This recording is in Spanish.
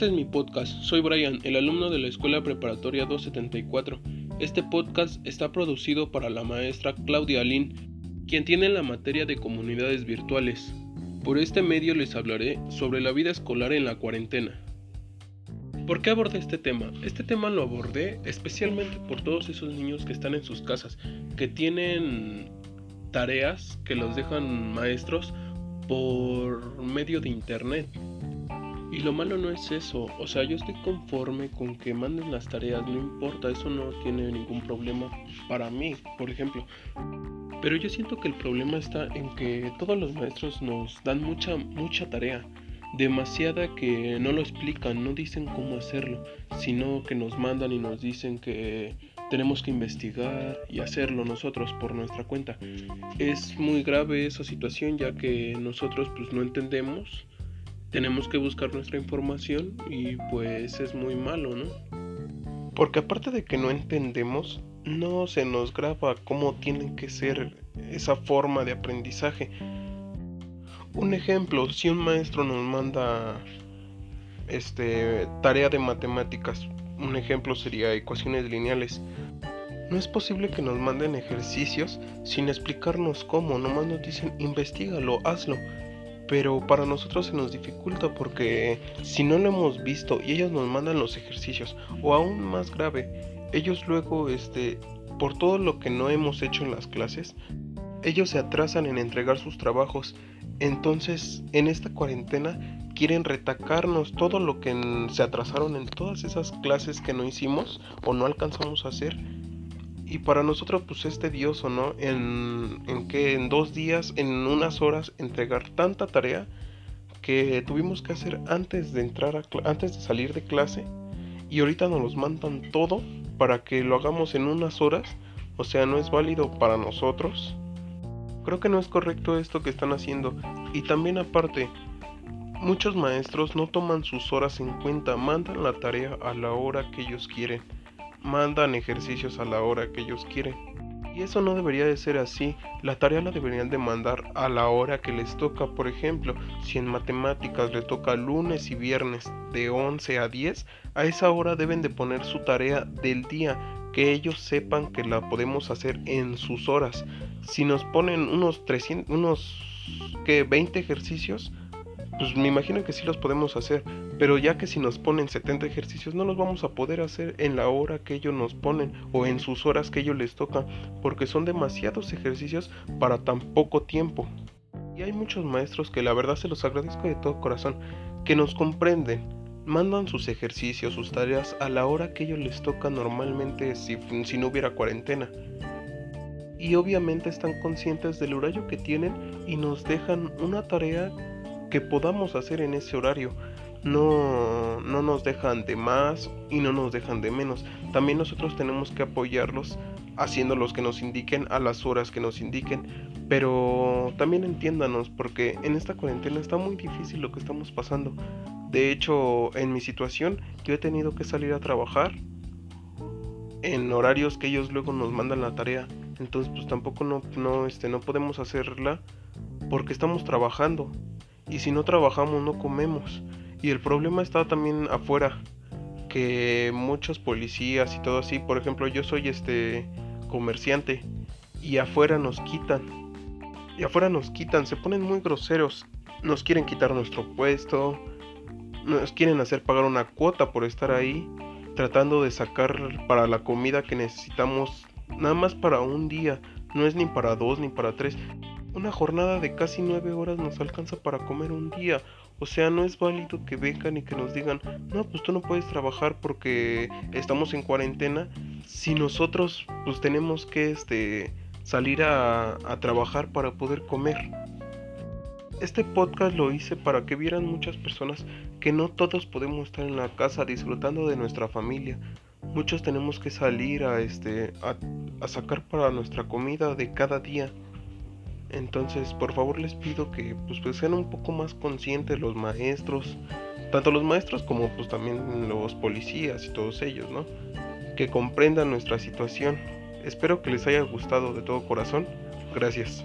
Este es mi podcast. Soy Brian, el alumno de la Escuela Preparatoria 274. Este podcast está producido para la maestra Claudia Lin, quien tiene la materia de comunidades virtuales. Por este medio les hablaré sobre la vida escolar en la cuarentena. ¿Por qué abordé este tema? Este tema lo abordé especialmente por todos esos niños que están en sus casas, que tienen tareas que los dejan maestros por medio de internet. Y lo malo no es eso, o sea, yo estoy conforme con que manden las tareas, no importa, eso no tiene ningún problema para mí, por ejemplo. Pero yo siento que el problema está en que todos los maestros nos dan mucha, mucha tarea, demasiada que no lo explican, no dicen cómo hacerlo, sino que nos mandan y nos dicen que tenemos que investigar y hacerlo nosotros por nuestra cuenta. Es muy grave esa situación ya que nosotros pues no entendemos tenemos que buscar nuestra información y pues es muy malo, ¿no? Porque aparte de que no entendemos, no se nos graba cómo tiene que ser esa forma de aprendizaje. Un ejemplo, si un maestro nos manda este tarea de matemáticas, un ejemplo sería ecuaciones lineales. No es posible que nos manden ejercicios sin explicarnos cómo, nomás nos dicen investigalo, hazlo pero para nosotros se nos dificulta porque si no lo hemos visto y ellos nos mandan los ejercicios o aún más grave, ellos luego este por todo lo que no hemos hecho en las clases, ellos se atrasan en entregar sus trabajos. Entonces, en esta cuarentena quieren retacarnos todo lo que se atrasaron en todas esas clases que no hicimos o no alcanzamos a hacer y para nosotros pues es tedioso, ¿no? En, en que en dos días, en unas horas, entregar tanta tarea que tuvimos que hacer antes de entrar a antes de salir de clase y ahorita nos los mandan todo para que lo hagamos en unas horas, o sea, no es válido para nosotros. Creo que no es correcto esto que están haciendo y también aparte muchos maestros no toman sus horas en cuenta, mandan la tarea a la hora que ellos quieren mandan ejercicios a la hora que ellos quieren. Y eso no debería de ser así. La tarea la deberían de mandar a la hora que les toca. Por ejemplo, si en matemáticas le toca lunes y viernes de 11 a 10, a esa hora deben de poner su tarea del día, que ellos sepan que la podemos hacer en sus horas. Si nos ponen unos 300, unos que 20 ejercicios, pues me imagino que sí los podemos hacer, pero ya que si nos ponen 70 ejercicios no los vamos a poder hacer en la hora que ellos nos ponen o en sus horas que ellos les tocan, porque son demasiados ejercicios para tan poco tiempo. Y hay muchos maestros que la verdad se los agradezco de todo corazón, que nos comprenden, mandan sus ejercicios, sus tareas a la hora que ellos les toca normalmente si, no hubiera cuarentena y obviamente están conscientes del horario que tienen y nos dejan una tarea que podamos hacer en ese horario. No, no nos dejan de más y no nos dejan de menos. También nosotros tenemos que apoyarlos haciendo los que nos indiquen a las horas que nos indiquen. Pero también entiéndanos porque en esta cuarentena está muy difícil lo que estamos pasando. De hecho, en mi situación yo he tenido que salir a trabajar en horarios que ellos luego nos mandan la tarea. Entonces pues tampoco no, no, este, no podemos hacerla porque estamos trabajando y si no trabajamos no comemos. Y el problema está también afuera, que muchos policías y todo así, por ejemplo, yo soy este comerciante y afuera nos quitan. Y afuera nos quitan, se ponen muy groseros. Nos quieren quitar nuestro puesto, nos quieren hacer pagar una cuota por estar ahí, tratando de sacar para la comida que necesitamos nada más para un día, no es ni para dos ni para tres. Una jornada de casi nueve horas nos alcanza para comer un día. O sea, no es válido que vengan y que nos digan, no, pues tú no puedes trabajar porque estamos en cuarentena. Si nosotros pues tenemos que este, salir a, trabajar para poder comer. Este podcast lo hice para que vieran muchas personas que no todos podemos estar en la casa disfrutando de nuestra familia. Muchos tenemos que salir a, este, a sacar para nuestra comida de cada día. Entonces, por favor les pido que pues, pues, sean un poco más conscientes los maestros, tanto los maestros como pues también los policías y todos ellos, ¿no? Que comprendan nuestra situación. Espero que les haya gustado de todo corazón. Gracias.